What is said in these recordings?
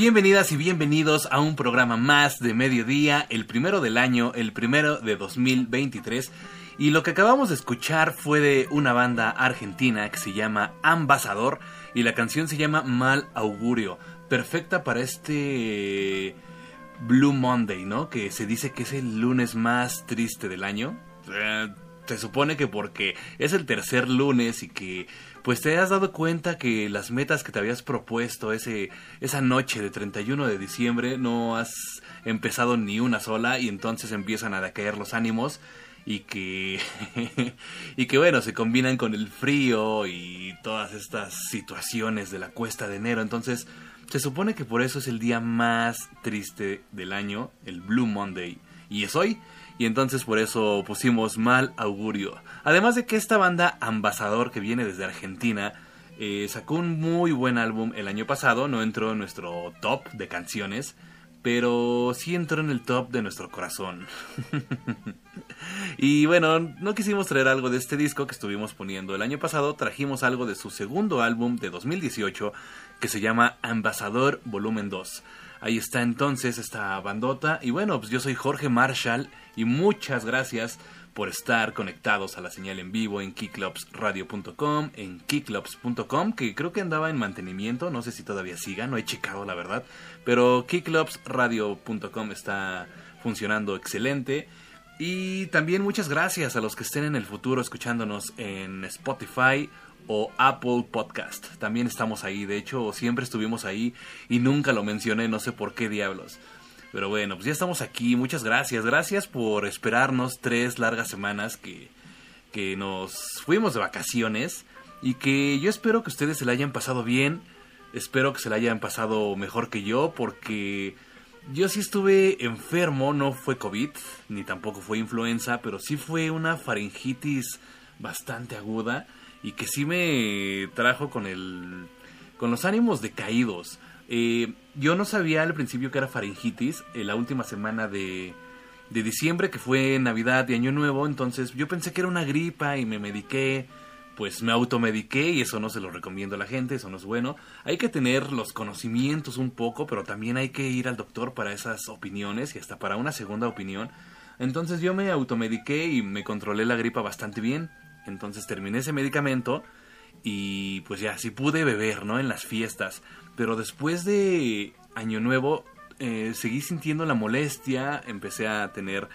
Bienvenidas y bienvenidos a un programa más de mediodía, el primero del año, el primero de 2023. Y lo que acabamos de escuchar fue de una banda argentina que se llama Ambasador y la canción se llama Mal Augurio. Perfecta para este Blue Monday, ¿no? Que se dice que es el lunes más triste del año. Eh, se supone que porque es el tercer lunes y que pues te has dado cuenta que las metas que te habías propuesto ese, esa noche de 31 de diciembre no has empezado ni una sola y entonces empiezan a decaer los ánimos y que y que bueno se combinan con el frío y todas estas situaciones de la cuesta de enero entonces se supone que por eso es el día más triste del año el Blue Monday y es hoy y entonces por eso pusimos mal augurio. Además de que esta banda Ambasador que viene desde Argentina eh, sacó un muy buen álbum el año pasado, no entró en nuestro top de canciones, pero sí entró en el top de nuestro corazón. y bueno, no quisimos traer algo de este disco que estuvimos poniendo el año pasado, trajimos algo de su segundo álbum de 2018 que se llama Ambasador Volumen 2. Ahí está entonces esta bandota. Y bueno, pues yo soy Jorge Marshall y muchas gracias por estar conectados a la señal en vivo en kicklopsradio.com, en kicklopscom que creo que andaba en mantenimiento, no sé si todavía siga, no he checado la verdad, pero kicklopsradio.com está funcionando excelente. Y también muchas gracias a los que estén en el futuro escuchándonos en Spotify o Apple Podcast. También estamos ahí, de hecho siempre estuvimos ahí y nunca lo mencioné, no sé por qué diablos. Pero bueno, pues ya estamos aquí, muchas gracias, gracias por esperarnos tres largas semanas que, que nos fuimos de vacaciones y que yo espero que ustedes se la hayan pasado bien, espero que se la hayan pasado mejor que yo porque yo sí estuve enfermo, no fue COVID, ni tampoco fue influenza, pero sí fue una faringitis bastante aguda y que sí me trajo con el con los ánimos decaídos. Eh, yo no sabía al principio que era faringitis, en la última semana de, de diciembre, que fue Navidad y Año Nuevo, entonces yo pensé que era una gripa y me mediqué, pues me automediqué y eso no se lo recomiendo a la gente, eso no es bueno. Hay que tener los conocimientos un poco, pero también hay que ir al doctor para esas opiniones y hasta para una segunda opinión. Entonces yo me automediqué y me controlé la gripa bastante bien. Entonces terminé ese medicamento y pues ya, sí pude beber, ¿no? En las fiestas. Pero después de Año Nuevo eh, seguí sintiendo la molestia, empecé a tener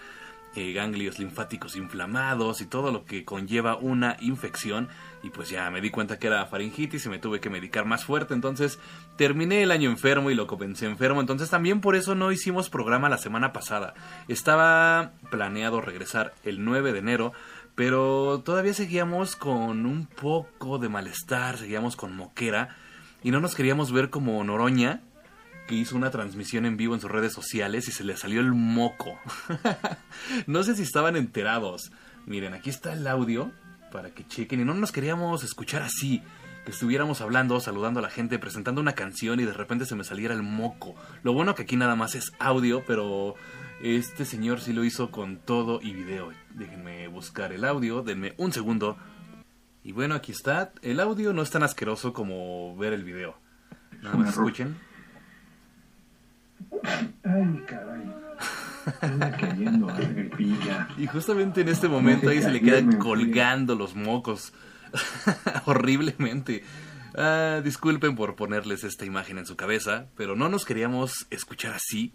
eh, ganglios linfáticos inflamados y todo lo que conlleva una infección. Y pues ya me di cuenta que era faringitis y me tuve que medicar más fuerte. Entonces terminé el año enfermo y lo comencé enfermo. Entonces también por eso no hicimos programa la semana pasada. Estaba planeado regresar el 9 de enero pero todavía seguíamos con un poco de malestar, seguíamos con moquera y no nos queríamos ver como Noroña, que hizo una transmisión en vivo en sus redes sociales y se le salió el moco. no sé si estaban enterados. Miren, aquí está el audio para que chequen y no nos queríamos escuchar así, que estuviéramos hablando, saludando a la gente, presentando una canción y de repente se me saliera el moco. Lo bueno que aquí nada más es audio, pero este señor sí lo hizo con todo y video. Déjenme buscar el audio, denme un segundo. Y bueno, aquí está. El audio no es tan asqueroso como ver el video. Nada más escuchen. Ay, caray. Y justamente en este momento ahí se le quedan colgando los mocos. Horriblemente. Ah, disculpen por ponerles esta imagen en su cabeza, pero no nos queríamos escuchar así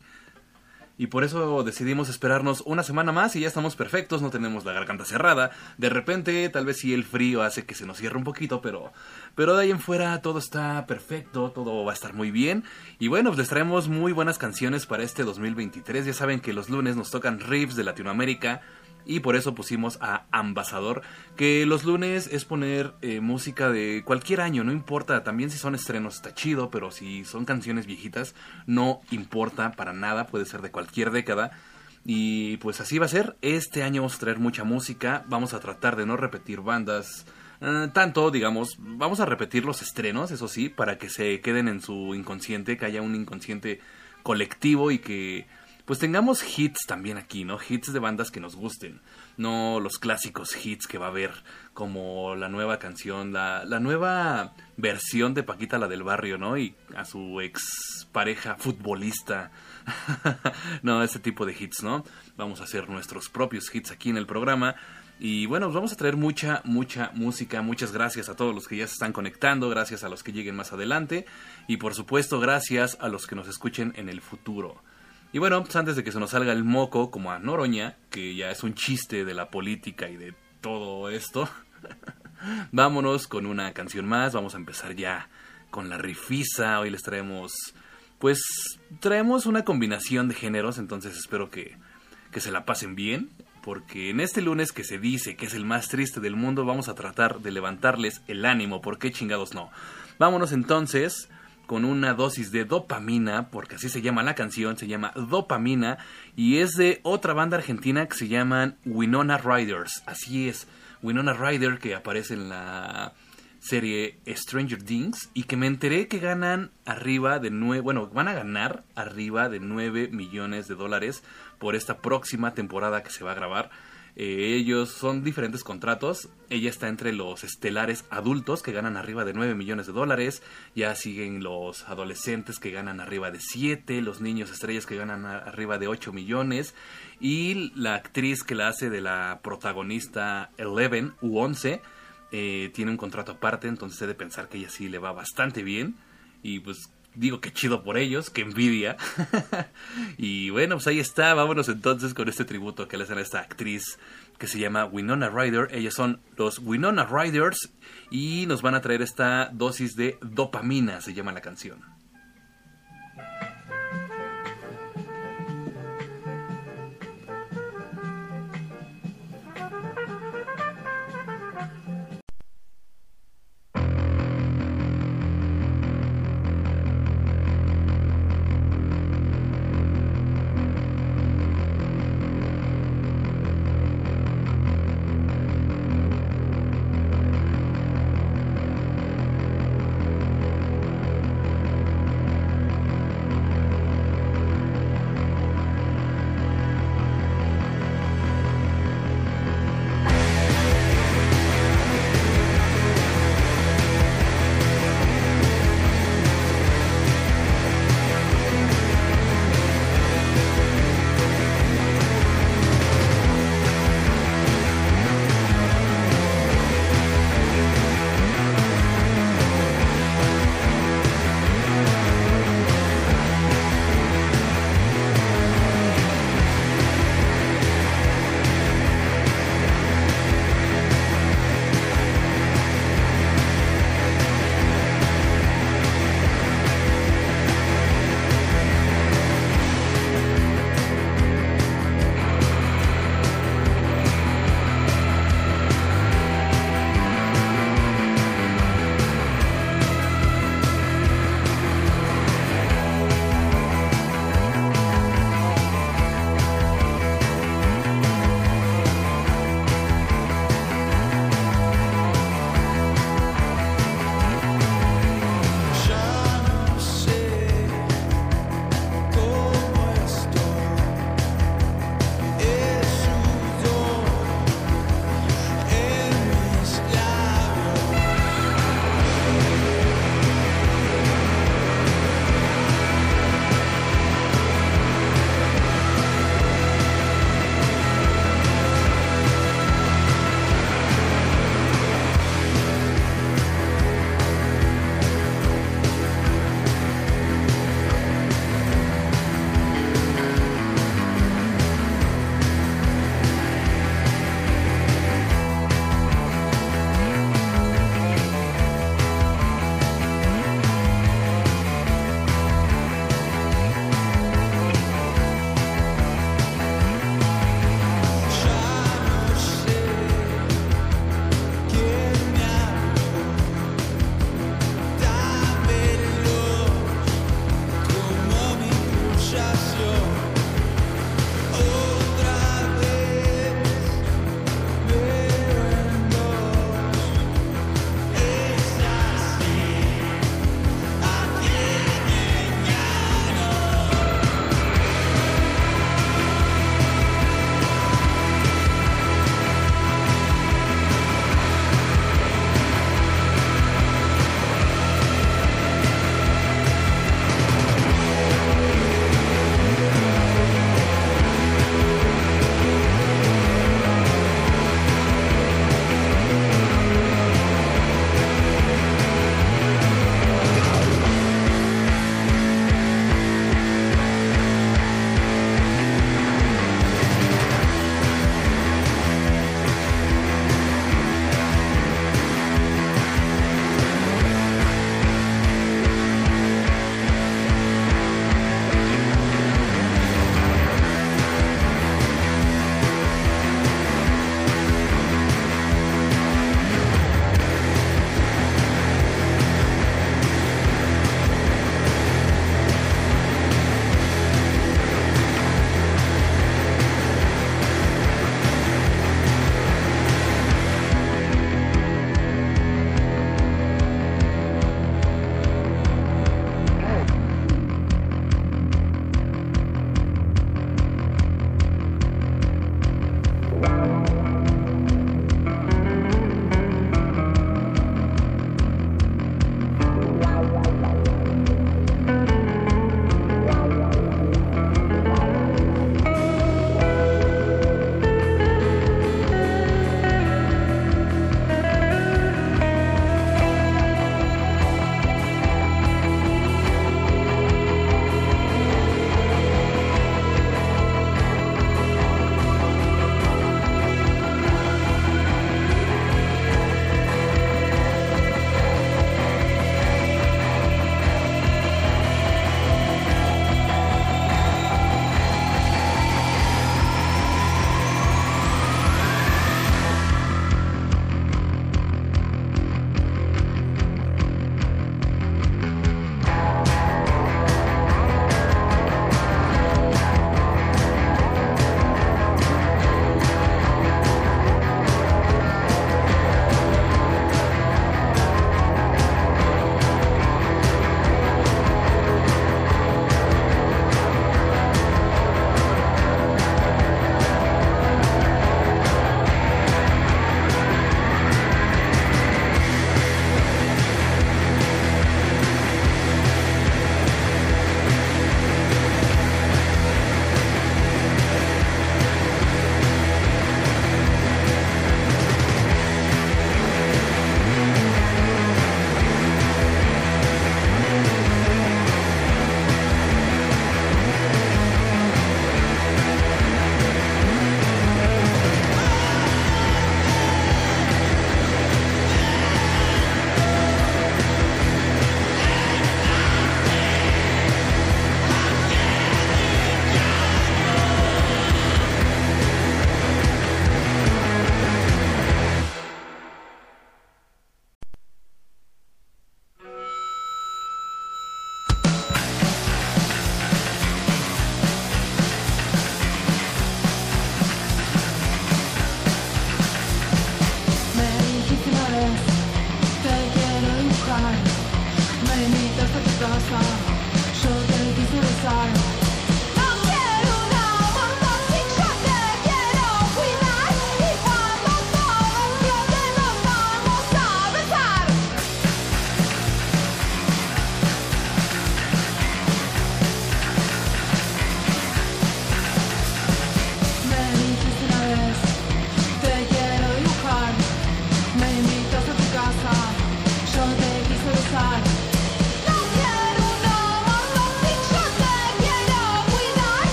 y por eso decidimos esperarnos una semana más y ya estamos perfectos, no tenemos la garganta cerrada. De repente, tal vez sí el frío hace que se nos cierre un poquito, pero, pero de ahí en fuera todo está perfecto, todo va a estar muy bien. Y bueno, pues les traemos muy buenas canciones para este 2023. Ya saben que los lunes nos tocan riffs de Latinoamérica y por eso pusimos a Ambasador, que los lunes es poner eh, música de cualquier año, no importa, también si son estrenos está chido, pero si son canciones viejitas no importa para nada, puede ser de cualquier década. Y pues así va a ser, este año vamos a traer mucha música, vamos a tratar de no repetir bandas eh, tanto, digamos, vamos a repetir los estrenos, eso sí, para que se queden en su inconsciente, que haya un inconsciente colectivo y que pues tengamos hits también aquí, ¿no? Hits de bandas que nos gusten, no los clásicos hits que va a haber, como la nueva canción, la, nueva versión de Paquita la del barrio, ¿no? Y a su ex pareja futbolista. no, ese tipo de hits, ¿no? Vamos a hacer nuestros propios hits aquí en el programa. Y bueno, vamos a traer mucha, mucha música. Muchas gracias a todos los que ya se están conectando, gracias a los que lleguen más adelante y por supuesto gracias a los que nos escuchen en el futuro. Y bueno, pues antes de que se nos salga el moco como a Noroña, que ya es un chiste de la política y de todo esto, vámonos con una canción más. Vamos a empezar ya con la rifisa. Hoy les traemos, pues, traemos una combinación de géneros, entonces espero que, que se la pasen bien. Porque en este lunes que se dice que es el más triste del mundo, vamos a tratar de levantarles el ánimo. ¿Por qué chingados no? Vámonos entonces con una dosis de dopamina, porque así se llama la canción, se llama Dopamina, y es de otra banda argentina que se llaman Winona Riders. Así es, Winona Rider que aparece en la serie Stranger Things y que me enteré que ganan arriba de nueve, bueno, van a ganar arriba de 9 millones de dólares por esta próxima temporada que se va a grabar. Eh, ellos son diferentes contratos. Ella está entre los estelares adultos que ganan arriba de 9 millones de dólares. Ya siguen los adolescentes que ganan arriba de 7. Los niños estrellas que ganan arriba de 8 millones. Y la actriz que la hace de la protagonista Eleven u 11 eh, tiene un contrato aparte. Entonces he de pensar que ella sí le va bastante bien. Y pues digo que chido por ellos, que envidia. y bueno, pues ahí está, vámonos entonces con este tributo que le hacen a esta actriz que se llama Winona Ryder. Ellos son los Winona Riders y nos van a traer esta dosis de dopamina, se llama la canción.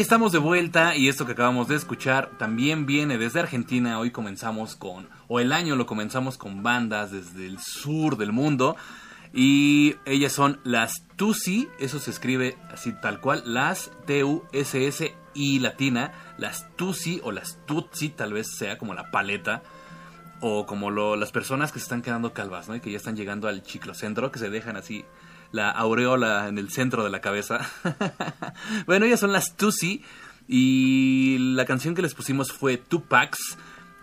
Y estamos de vuelta y esto que acabamos de escuchar también viene desde Argentina. Hoy comenzamos con, o el año lo comenzamos con bandas desde el sur del mundo. Y ellas son las Tusi, eso se escribe así tal cual, las T-U-S-S-I latina, las Tusi o las Tutsi, tal vez sea como la paleta, o como las personas que se están quedando calvas, ¿no? Y que ya están llegando al ciclocentro, que se dejan así la aureola en el centro de la cabeza. bueno, ellas son las Tusi y la canción que les pusimos fue Tupacs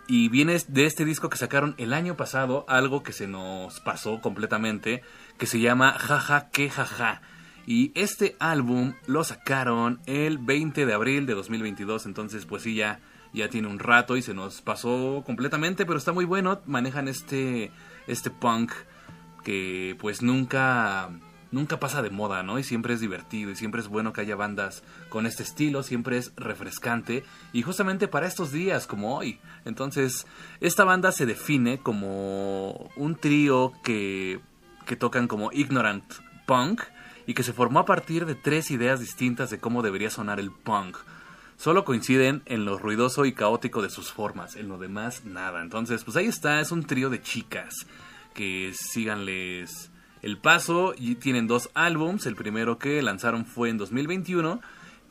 y viene de este disco que sacaron el año pasado, algo que se nos pasó completamente, que se llama Jaja que jaja. Y este álbum lo sacaron el 20 de abril de 2022, entonces pues sí ya ya tiene un rato y se nos pasó completamente, pero está muy bueno, manejan este este punk que pues nunca nunca pasa de moda, ¿no? Y siempre es divertido y siempre es bueno que haya bandas con este estilo, siempre es refrescante y justamente para estos días como hoy. Entonces, esta banda se define como un trío que, que tocan como ignorant punk y que se formó a partir de tres ideas distintas de cómo debería sonar el punk. Solo coinciden en lo ruidoso y caótico de sus formas, en lo demás nada. Entonces, pues ahí está, es un trío de chicas que síganles el Paso y tienen dos álbums. El primero que lanzaron fue en 2021,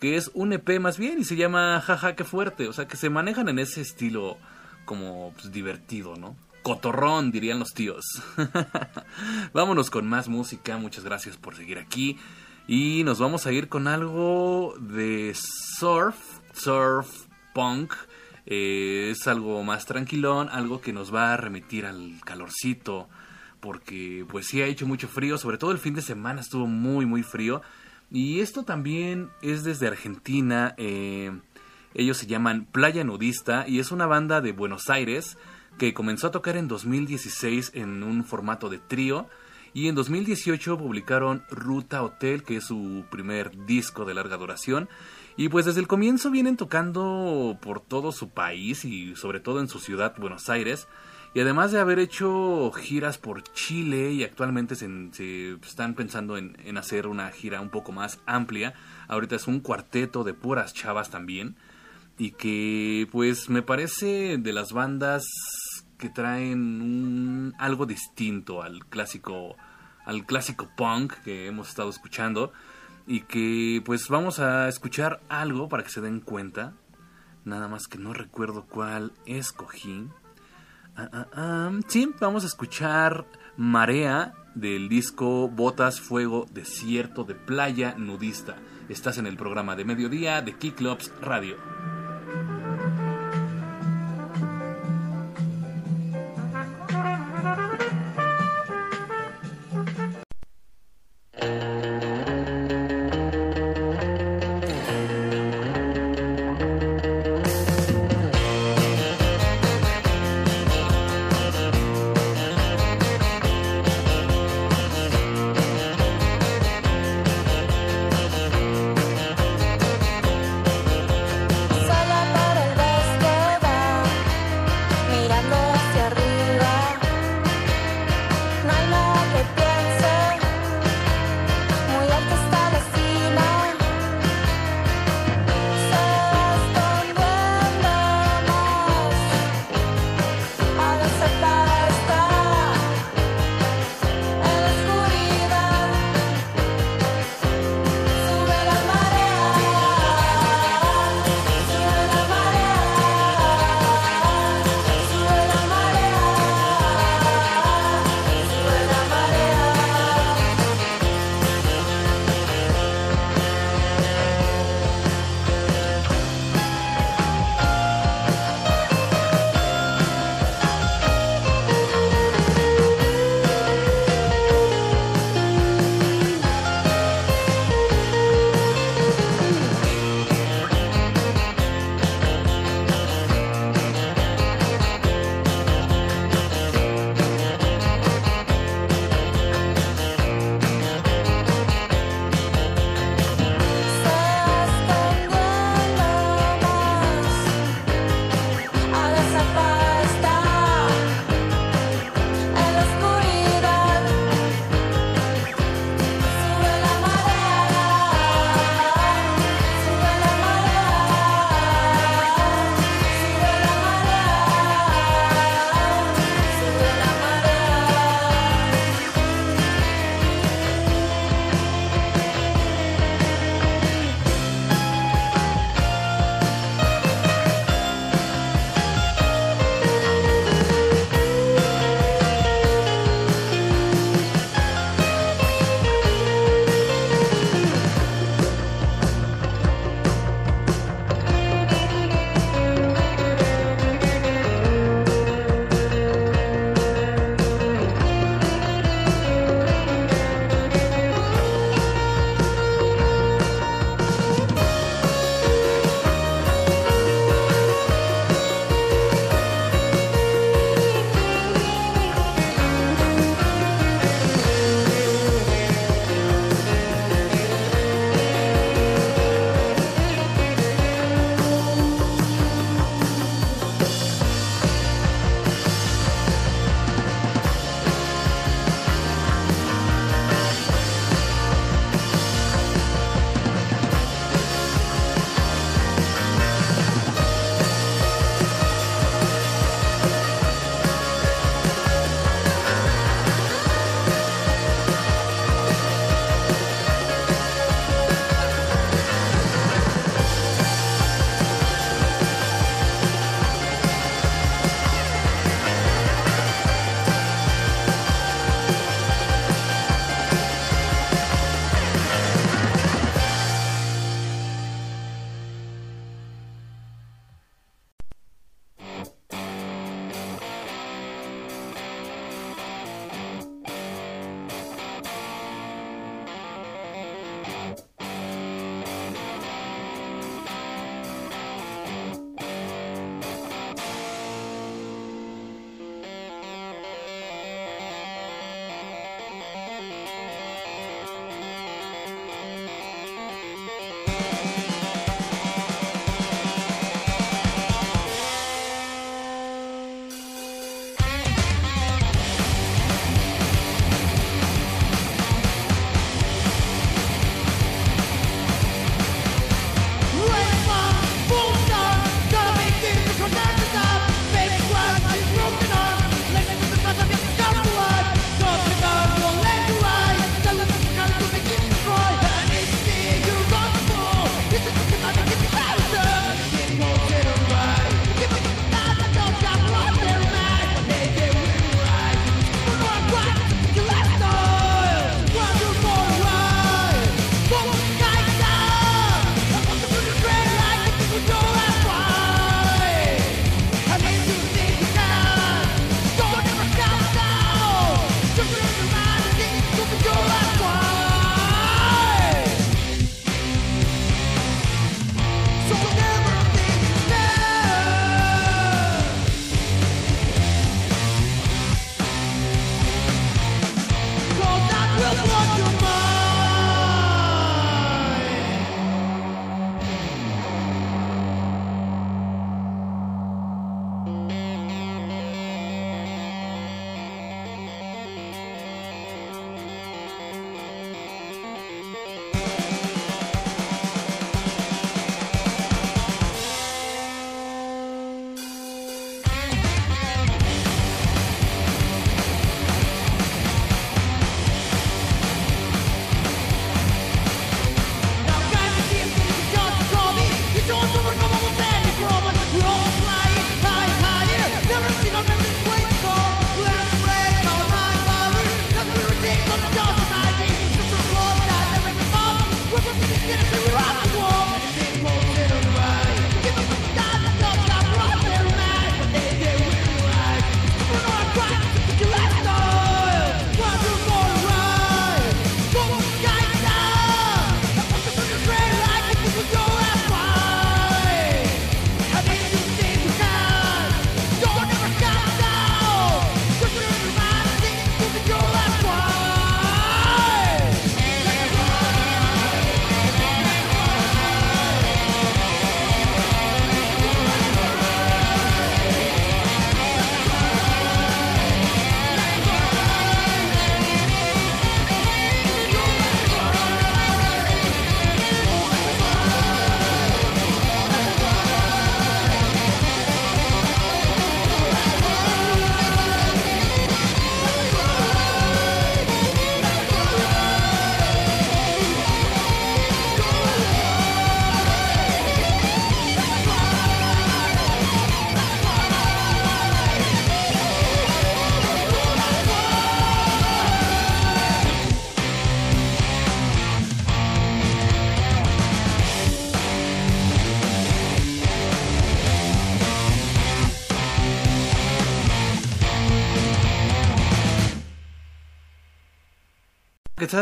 que es un EP más bien y se llama Jaja, qué fuerte. O sea, que se manejan en ese estilo como pues, divertido, ¿no? Cotorrón, dirían los tíos. Vámonos con más música. Muchas gracias por seguir aquí. Y nos vamos a ir con algo de surf, surf, punk. Eh, es algo más tranquilón, algo que nos va a remitir al calorcito, porque pues sí ha hecho mucho frío, sobre todo el fin de semana estuvo muy muy frío. Y esto también es desde Argentina, eh, ellos se llaman Playa Nudista y es una banda de Buenos Aires que comenzó a tocar en 2016 en un formato de trío y en 2018 publicaron Ruta Hotel, que es su primer disco de larga duración. Y pues desde el comienzo vienen tocando por todo su país y sobre todo en su ciudad, Buenos Aires. Y además de haber hecho giras por Chile y actualmente se, están pensando en, hacer una gira un poco más amplia, ahorita es un cuarteto de puras chavas también. Y que pues me parece de las bandas que traen algo distinto al clásico al clásico punk que hemos estado escuchando y que pues vamos a escuchar algo para que se den cuenta nada más que no recuerdo cuál escogí Ah, ah, ah. Sí, vamos a escuchar Marea del disco Botas, Fuego, Desierto de Playa Nudista. Estás en el programa de mediodía de Kickloops Radio.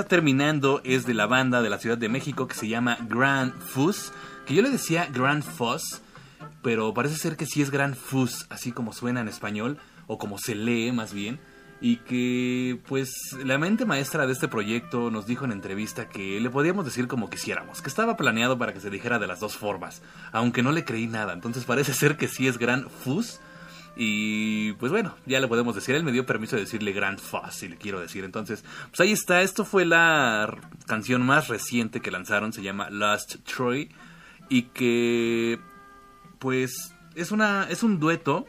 Terminando es de la banda de la Ciudad de México que se llama Grand Fuzz, que yo le decía Grand Fuzz, pero parece ser que sí es Grand Fuzz, así como suena en español, o como se lee más bien, y que pues la mente maestra de este proyecto nos dijo en entrevista que le podíamos decir como quisiéramos, que estaba planeado para que se dijera de las dos formas, aunque no le creí nada, entonces parece ser que sí es Grand Fuzz, y pues bueno, ya le podemos decir. Él me dio permiso de decirle Grand le quiero decir. Entonces, pues ahí está. Esto fue la canción más reciente que lanzaron. Se llama Last Troy. Y que, pues, es, una, es un dueto.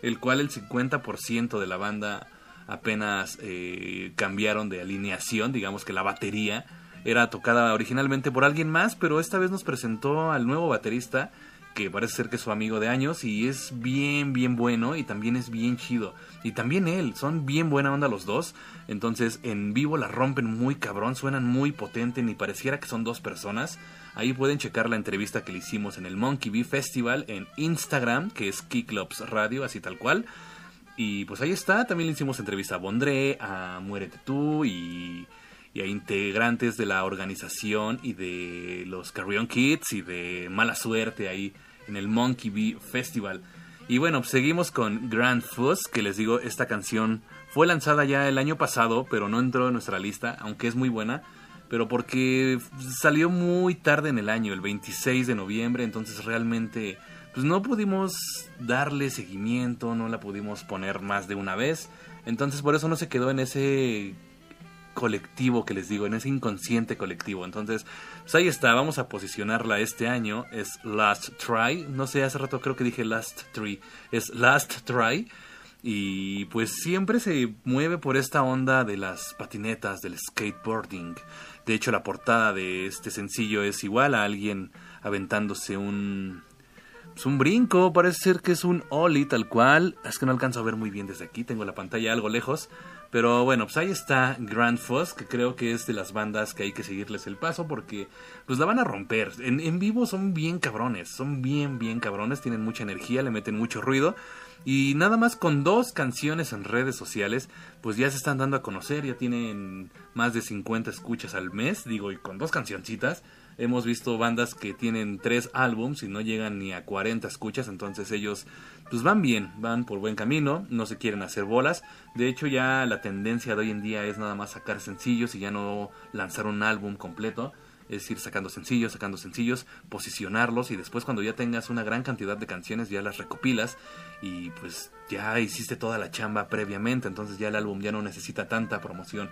El cual el 50% de la banda apenas eh, cambiaron de alineación. Digamos que la batería era tocada originalmente por alguien más. Pero esta vez nos presentó al nuevo baterista que parece ser que es su amigo de años y es bien, bien bueno y también es bien chido. Y también él, son bien buena onda los dos. Entonces en vivo la rompen muy cabrón, suenan muy potente, ni pareciera que son dos personas. Ahí pueden checar la entrevista que le hicimos en el Monkey Bee Festival en Instagram, que es Kiklops Radio, así tal cual. Y pues ahí está, también le hicimos entrevista a Bondré, a Muérete tú y, y a integrantes de la organización y de los Carrion Kids y de Mala Suerte ahí en el Monkey Bee Festival. Y bueno, seguimos con Grand Fuzz, que les digo, esta canción fue lanzada ya el año pasado, pero no entró en nuestra lista, aunque es muy buena, pero porque salió muy tarde en el año, el 26 de noviembre, entonces realmente pues no pudimos darle seguimiento, no la pudimos poner más de una vez, entonces por eso no se quedó en ese colectivo que les digo, en ese inconsciente colectivo. Entonces, pues ahí está, vamos a posicionarla este año. Es Last Try. No sé, hace rato creo que dije Last Try. Es Last Try. Y pues siempre se mueve por esta onda de las patinetas, del skateboarding. De hecho, la portada de este sencillo es igual a alguien aventándose un, pues un brinco, parece ser que es un ollie tal cual. Es que no alcanzo a ver muy bien desde aquí, tengo la pantalla algo lejos. Pero bueno, pues ahí está Grand Fuzz, que creo que es de las bandas que hay que seguirles el paso porque pues la van a romper. En, en vivo son bien cabrones, son bien, bien cabrones, tienen mucha energía, le meten mucho ruido. Y nada más con dos canciones en redes sociales, pues ya se están dando a conocer, ya tienen más de 50 escuchas al mes, digo, y con dos cancioncitas. Hemos visto bandas que tienen tres álbums y no llegan ni a 40 escuchas, entonces ellos pues van bien, van por buen camino, no se quieren hacer bolas. De hecho ya la tendencia de hoy en día es nada más sacar sencillos y ya no lanzar un álbum completo. Es ir sacando sencillos, sacando sencillos, posicionarlos y después cuando ya tengas una gran cantidad de canciones ya las recopilas y pues ya hiciste toda la chamba previamente, entonces ya el álbum ya no necesita tanta promoción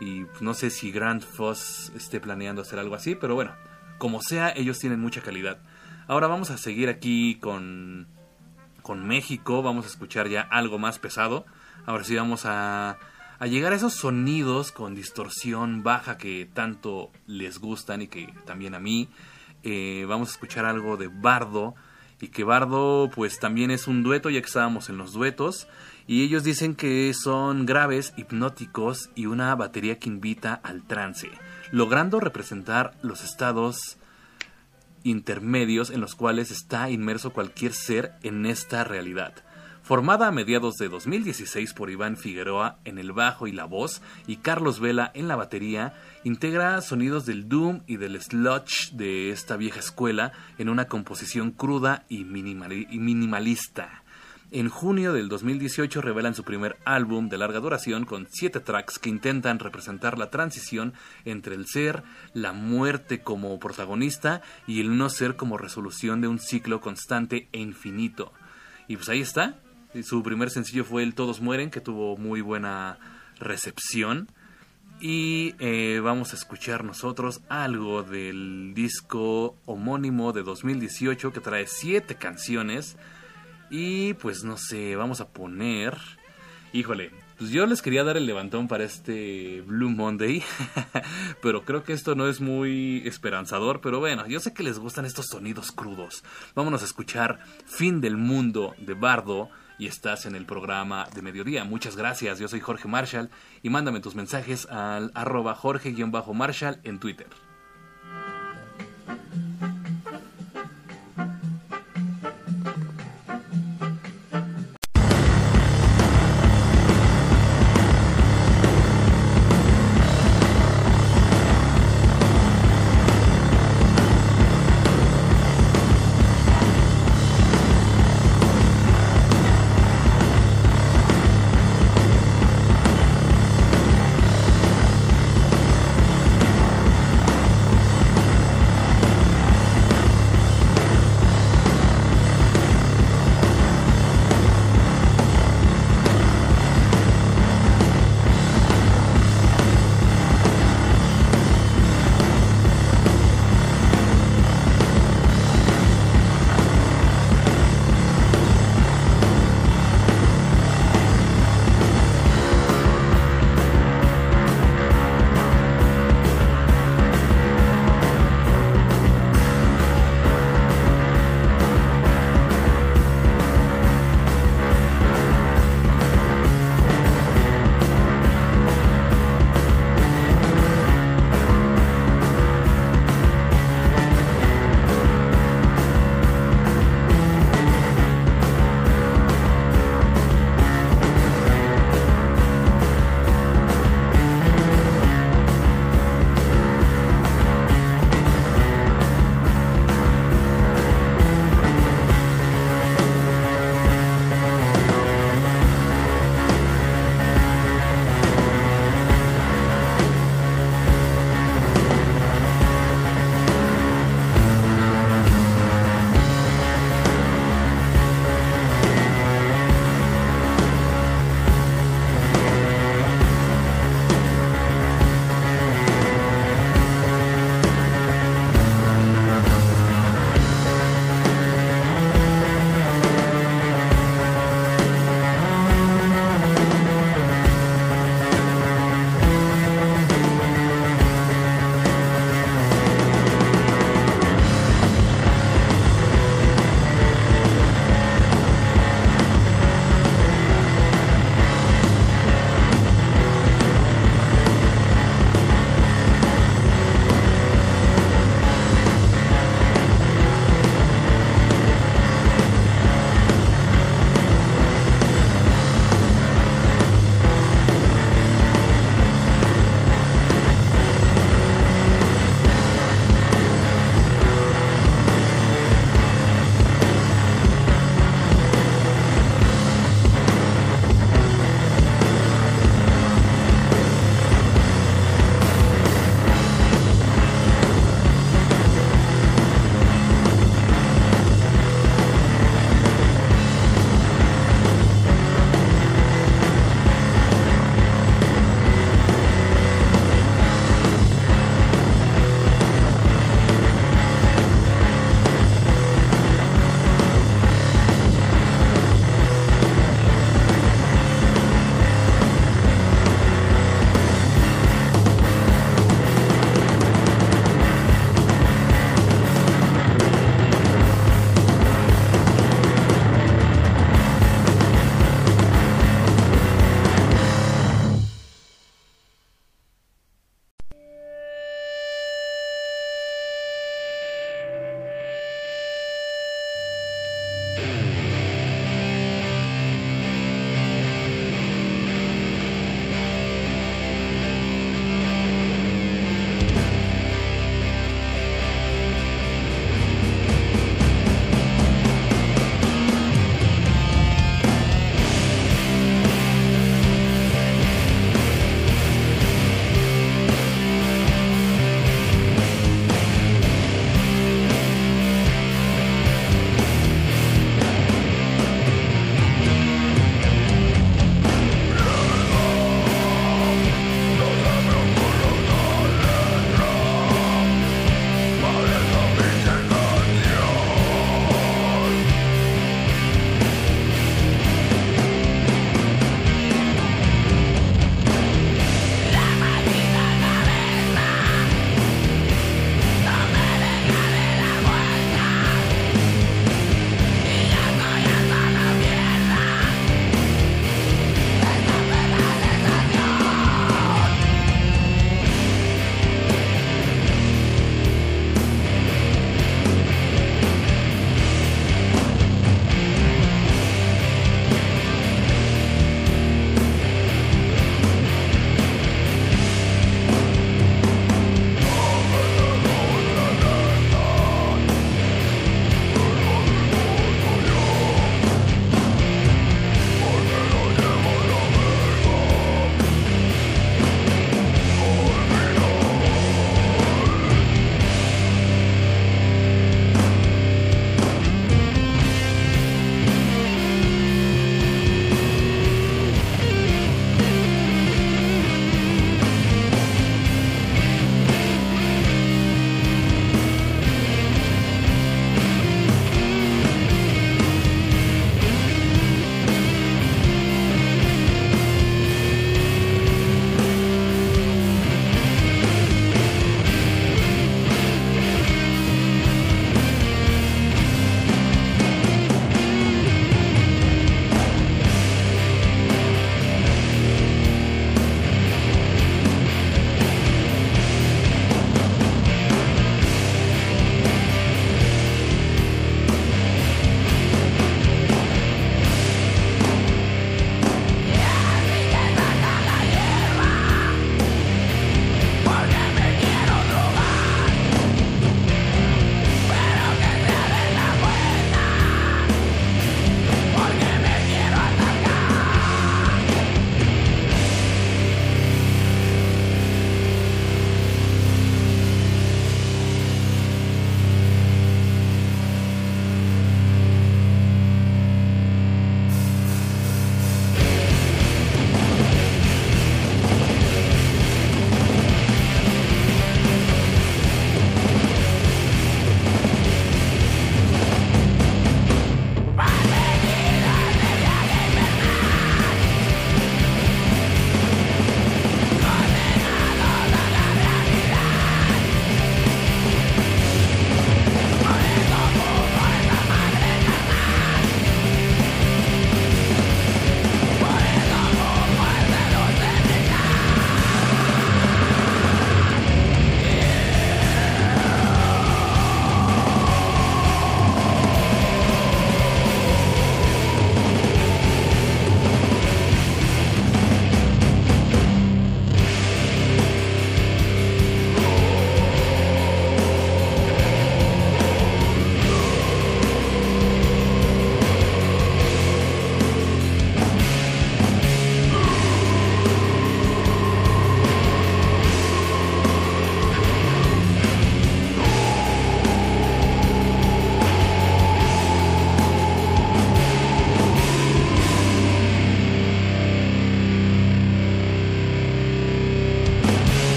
y no sé si Grand Foss esté planeando hacer algo así, pero bueno, como sea, ellos tienen mucha calidad. Ahora vamos a seguir aquí con con México, vamos a escuchar ya algo más pesado. Ahora sí vamos a, a llegar a esos sonidos con distorsión baja que tanto les gustan y que también a mí. Eh, vamos a escuchar algo de Bardo y que Bardo pues también es un dueto ya que estábamos en los duetos Y ellos dicen que son graves, hipnóticos y una batería que invita al trance, logrando representar los estados intermedios en los cuales está inmerso cualquier ser en esta realidad. Formada a mediados de 2016 por Iván Figueroa en el bajo y la voz y Carlos Vela en la batería, integra sonidos del doom y del sludge de esta vieja escuela en una composición cruda y, minimalista. En junio del 2018 revelan su primer álbum de larga duración con siete tracks que intentan representar la transición entre el ser, la muerte como protagonista y el no ser como resolución de un ciclo constante e infinito. Y pues ahí está, su primer sencillo fue El Todos Mueren, que tuvo muy buena recepción. Y eh, vamos a escuchar nosotros algo del disco homónimo de 2018 que trae siete canciones. Y pues no sé, vamos a poner... Híjole, pues yo les quería dar el levantón para este Blue Monday, pero creo que esto no es muy esperanzador, pero bueno, yo sé que les gustan estos sonidos crudos. Vámonos a escuchar Fin del Mundo de Bardo y estás en el programa de mediodía. Muchas gracias, yo soy Jorge Marshall y mándame tus mensajes al arroba Jorge-Marshall en Twitter.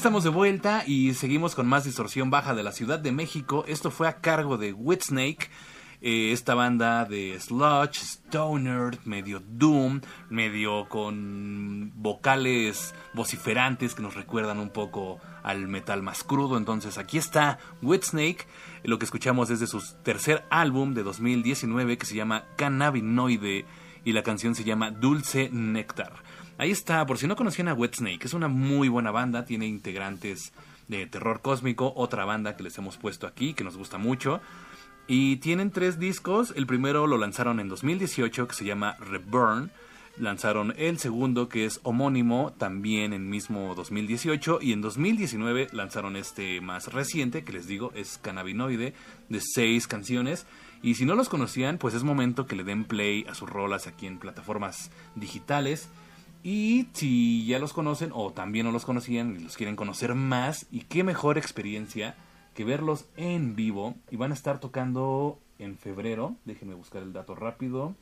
Estamos de vuelta y seguimos con más distorsión baja de la Ciudad de México. Esto fue a cargo de Whitsnake. Eh, esta banda de sludge, stoner, medio doom, medio con vocales vociferantes que nos recuerdan un poco al metal más crudo. Entonces aquí está Whitsnake. Lo que escuchamos es de su tercer álbum de 2019 que se llama Cannabinoide y la canción se llama Dulce Néctar. Ahí está, por si no conocían a Whitsnake, es una muy buena banda, tiene integrantes de terror cósmico, otra banda que les hemos puesto aquí, que nos gusta mucho. Y tienen tres discos. El primero lo lanzaron en 2018, que se llama Reburn. Lanzaron el segundo, que es homónimo, también en mismo 2018. Y en 2019 lanzaron este más reciente, que les digo es Cannabinoide, de seis canciones. Y si no los conocían, pues es momento que le den play a sus rolas aquí en plataformas digitales. Y si ya los conocen o también no los conocían y los quieren conocer más, y qué mejor experiencia que verlos en vivo y van a estar tocando en febrero, déjenme buscar el dato rápido,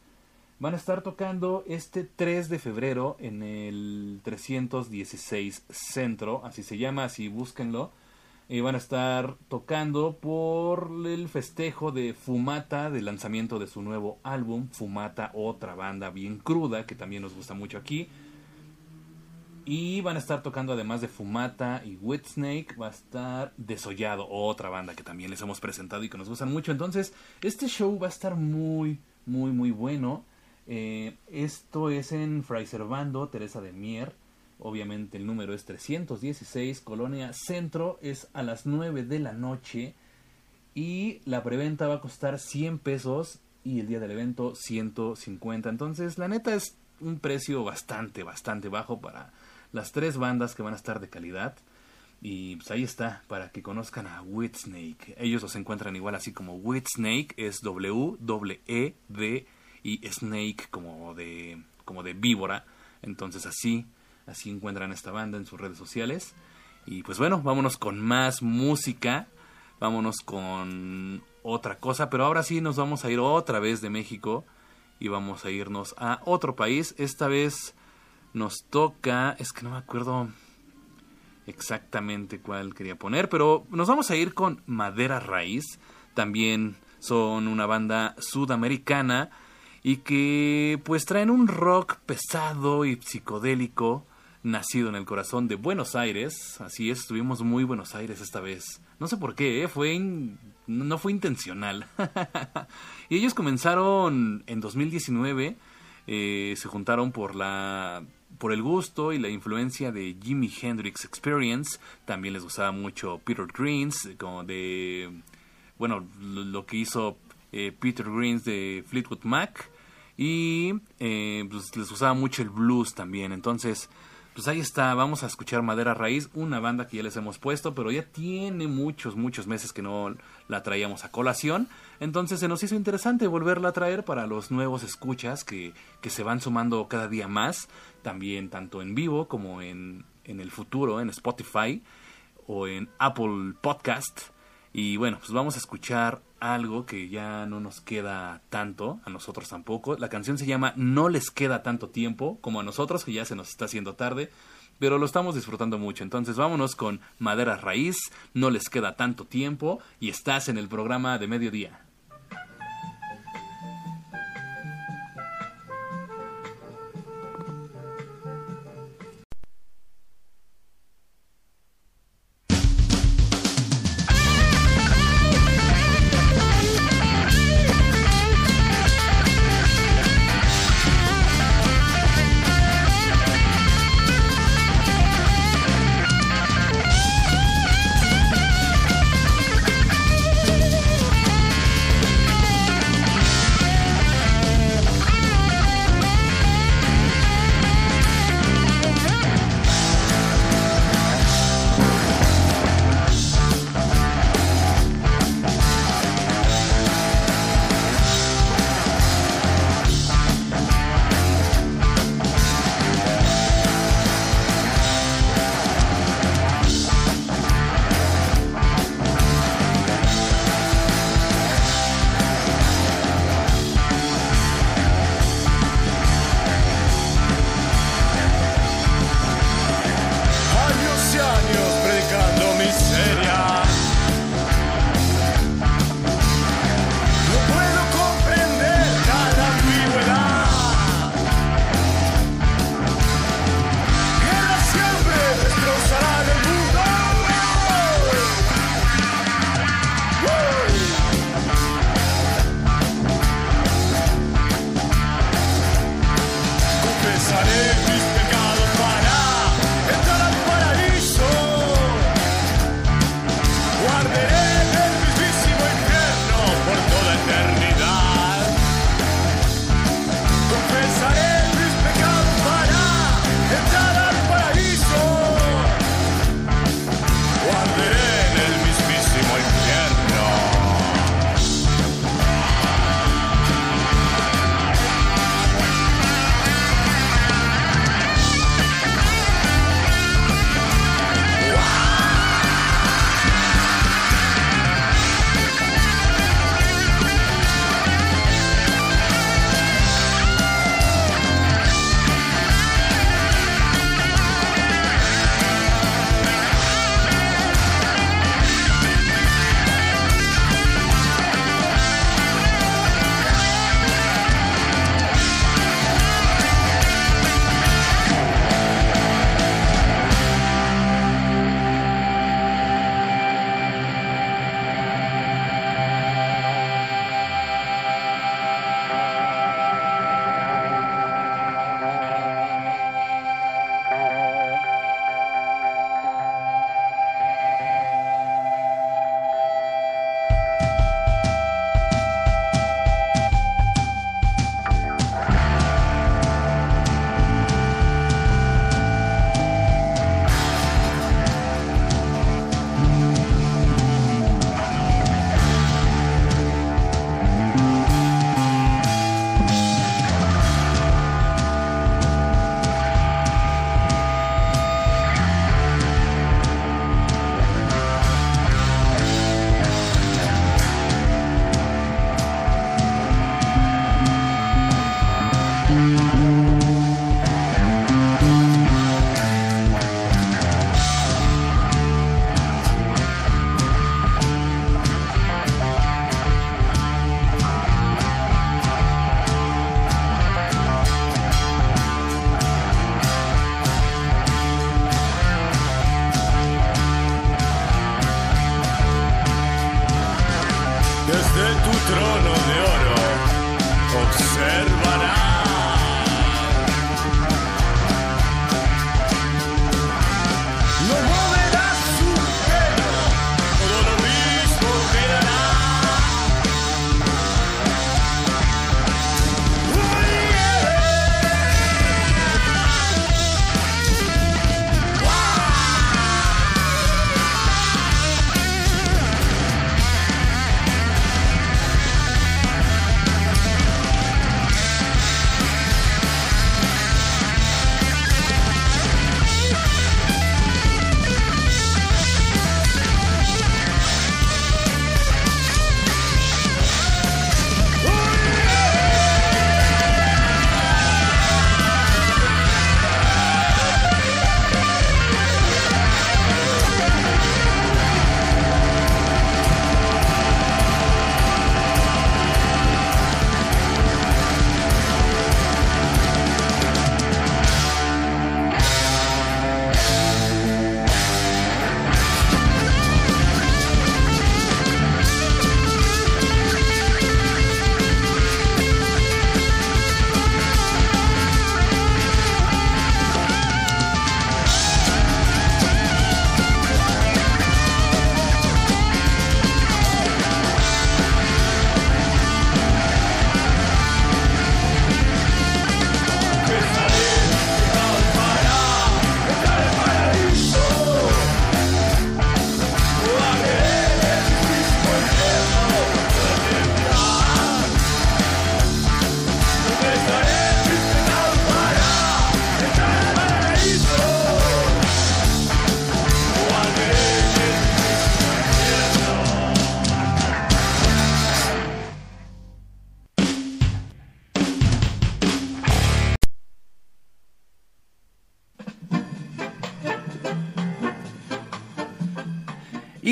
van a estar tocando este 3 de febrero en el 316 Centro, así se llama, así búsquenlo. Y van a estar tocando por el festejo de Fumata, del lanzamiento de su nuevo álbum, Fumata, otra banda bien cruda que también nos gusta mucho aquí. Y van a estar tocando además de Fumata y Whitsnake, va a estar Desollado, otra banda que también les hemos presentado y que nos gustan mucho. Entonces, este show va a estar muy, muy, muy bueno. Eh, esto es en Bando, Teresa de Mier. Obviamente el número es 316, Colonia Centro, es a las 9 de la noche. Y la preventa va a costar 100 pesos y el día del evento 150. Entonces, la neta es un precio bastante, bastante bajo para las tres bandas que van a estar de calidad. Y pues ahí está, para que conozcan a Whitsnake. Ellos los encuentran igual así como Whitsnake, es W-E-D y Snake como de, como de víbora. Entonces así, así encuentran esta banda en sus redes sociales. Y pues bueno, vámonos con más música. Vámonos con otra cosa. Pero ahora sí nos vamos a ir otra vez de México. Y vamos a irnos a otro país. Esta vez nos toca, es que no me acuerdo exactamente cuál quería poner, pero nos vamos a ir con Madera Raíz, también son una banda sudamericana y que pues traen un rock pesado y psicodélico nacido en el corazón de Buenos Aires, así es, estuvimos muy Buenos Aires esta vez. No sé por qué, ¿eh? fue no fue intencional. y ellos comenzaron en 2019, eh, se juntaron por la por el gusto y la influencia de Jimi Hendrix Experience, también les gustaba mucho Peter Greens, como de, bueno, lo, que hizo eh, Peter Greens de Fleetwood Mac, y eh, pues les gustaba mucho el blues también, entonces pues ahí está, vamos a escuchar Madera Raíz, una banda que ya les hemos puesto, pero ya tiene muchos, muchos meses que no la traíamos a colación. Entonces se nos hizo interesante volverla a traer para los nuevos escuchas que, que se van sumando cada día más, también tanto en vivo como en, en el futuro, en Spotify o en Apple Podcast. Y bueno, pues vamos a escuchar algo que ya no nos queda tanto, a nosotros tampoco. La canción se llama No les queda tanto tiempo, como a nosotros, que ya se nos está haciendo tarde, pero lo estamos disfrutando mucho. Entonces vámonos con Madera Raíz, No les queda tanto tiempo, y estás en el programa de mediodía.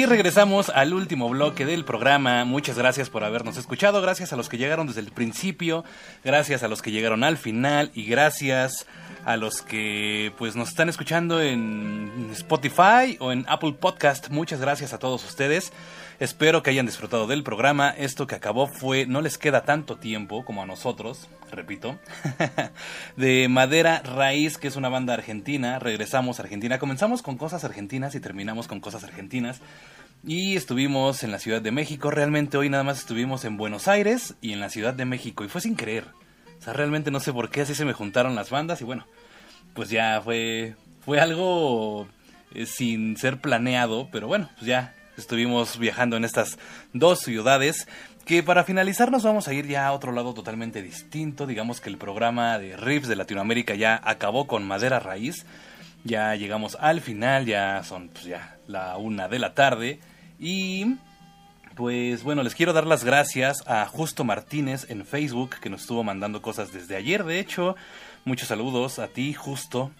Regresamos al último bloque del programa. Muchas gracias por habernos escuchado. Gracias a los que llegaron desde el principio. Gracias a los que llegaron al final. Y gracias a los que pues nos están escuchando en Spotify o en Apple Podcast. Muchas gracias a todos ustedes. Espero que hayan disfrutado del programa. Esto que acabó fue, no les queda tanto tiempo como a nosotros, repito, de Madera Raíz, que es una banda argentina. Regresamos a Argentina. Comenzamos con cosas argentinas y terminamos con cosas argentinas. Y estuvimos en la Ciudad de México. Realmente hoy nada más estuvimos en Buenos Aires y en la Ciudad de México. Y fue sin creer. O sea, realmente no sé por qué así se me juntaron las bandas. Y bueno, pues ya fue, fue algo eh, sin ser planeado. Pero bueno, pues ya estuvimos viajando en estas dos ciudades. Que para finalizar nos vamos a ir ya a otro lado totalmente distinto. Digamos que el programa de Riffs de Latinoamérica ya acabó con Madera Raíz. Ya llegamos al final, ya son pues ya la una de la tarde. Y pues bueno, les quiero dar las gracias a Justo Martínez en Facebook, que nos estuvo mandando cosas desde ayer, de hecho. Muchos saludos a ti, Justo.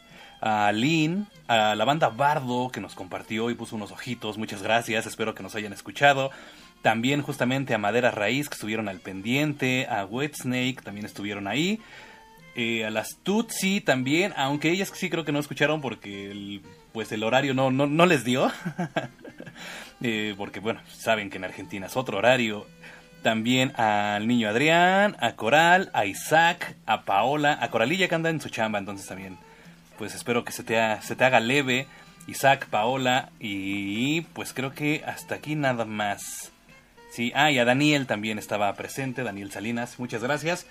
A Lynn, a la banda Bardo, que nos compartió y puso unos ojitos. Muchas gracias, espero que nos hayan escuchado. También justamente a Madera Raíz, que estuvieron al pendiente. A Wet Snake, también estuvieron ahí. Eh, a las Tutsi también, aunque ellas sí creo que no escucharon porque el, pues el horario no, no, no les dio. eh, porque bueno, saben que en Argentina es otro horario. También al niño Adrián, a Coral, a Isaac, a Paola, a Coralilla que anda en su chamba, entonces también pues espero que se te, se te haga leve. Isaac, Paola y pues creo que hasta aquí nada más. Sí, ah, y a Daniel también estaba presente, Daniel Salinas, muchas gracias.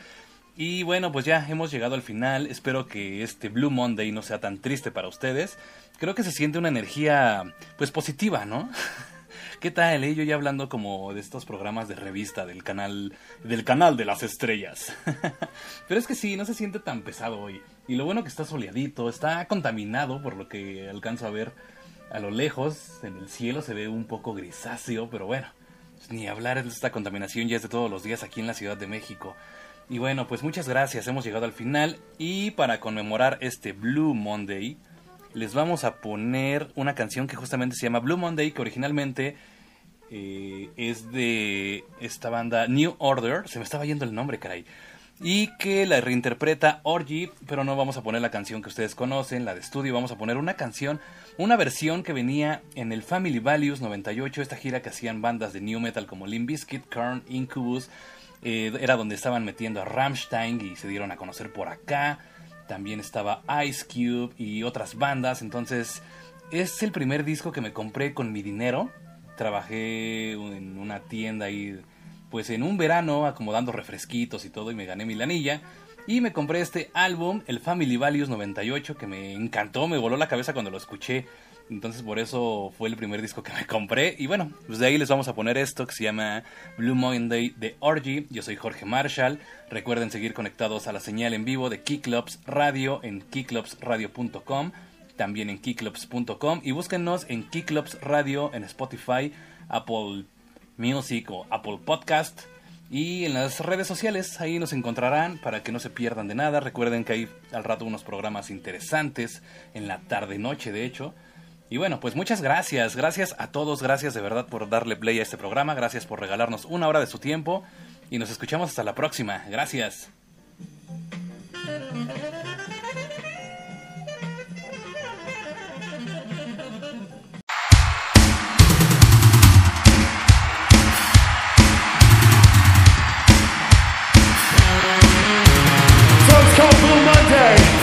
Y bueno, pues ya hemos llegado al final. Espero que este Blue Monday no sea tan triste para ustedes. Creo que se siente una energía pues positiva, ¿no? ¿Qué tal? Eh? Yo ya hablando como de estos programas de revista del canal del canal de las estrellas. Pero es que sí, no se siente tan pesado hoy. Y lo bueno que está soleadito, está contaminado por lo que alcanzo a ver a lo lejos. En el cielo se ve un poco grisáceo, pero bueno, pues ni hablar de esta contaminación ya es de todos los días aquí en la Ciudad de México. Y bueno, pues muchas gracias, hemos llegado al final y para conmemorar este Blue Monday les vamos a poner una canción que justamente se llama Blue Monday, que originalmente eh, es de esta banda New Order, se me estaba yendo el nombre, caray. y que la reinterpreta Orgy, pero no vamos a poner la canción que ustedes conocen, la de estudio, vamos a poner una canción, una versión que venía en el Family Values 98, esta gira que hacían bandas de new metal como Limp Bizkit, Korn, Incubus, eh, era donde estaban metiendo a Rammstein y se dieron a conocer por acá. También estaba Ice Cube y otras bandas. Entonces, es el primer disco que me compré con mi dinero. Trabajé en una tienda ahí, pues en un verano, acomodando refresquitos y todo, y me gané mi lanilla. Y me compré este álbum, el Family Values 98, que me encantó, me voló la cabeza cuando lo escuché. Entonces por eso fue el primer disco que me compré. Y bueno, pues de ahí les vamos a poner esto que se llama Blue Monday de Orgy. Yo soy Jorge Marshall. Recuerden seguir conectados a la señal en vivo de Keyclubs Radio en keyclubsradio.com. También en keyclubs.com. Y búsquennos en Keyclubs Radio en Spotify, Apple Music o Apple Podcast. Y en las redes sociales, ahí nos encontrarán para que no se pierdan de nada. Recuerden que hay al rato unos programas interesantes, en la tarde-noche de hecho. Y bueno, pues muchas gracias, gracias a todos, gracias de verdad por darle play a este programa, gracias por regalarnos una hora de su tiempo y nos escuchamos hasta la próxima. Gracias. Hey!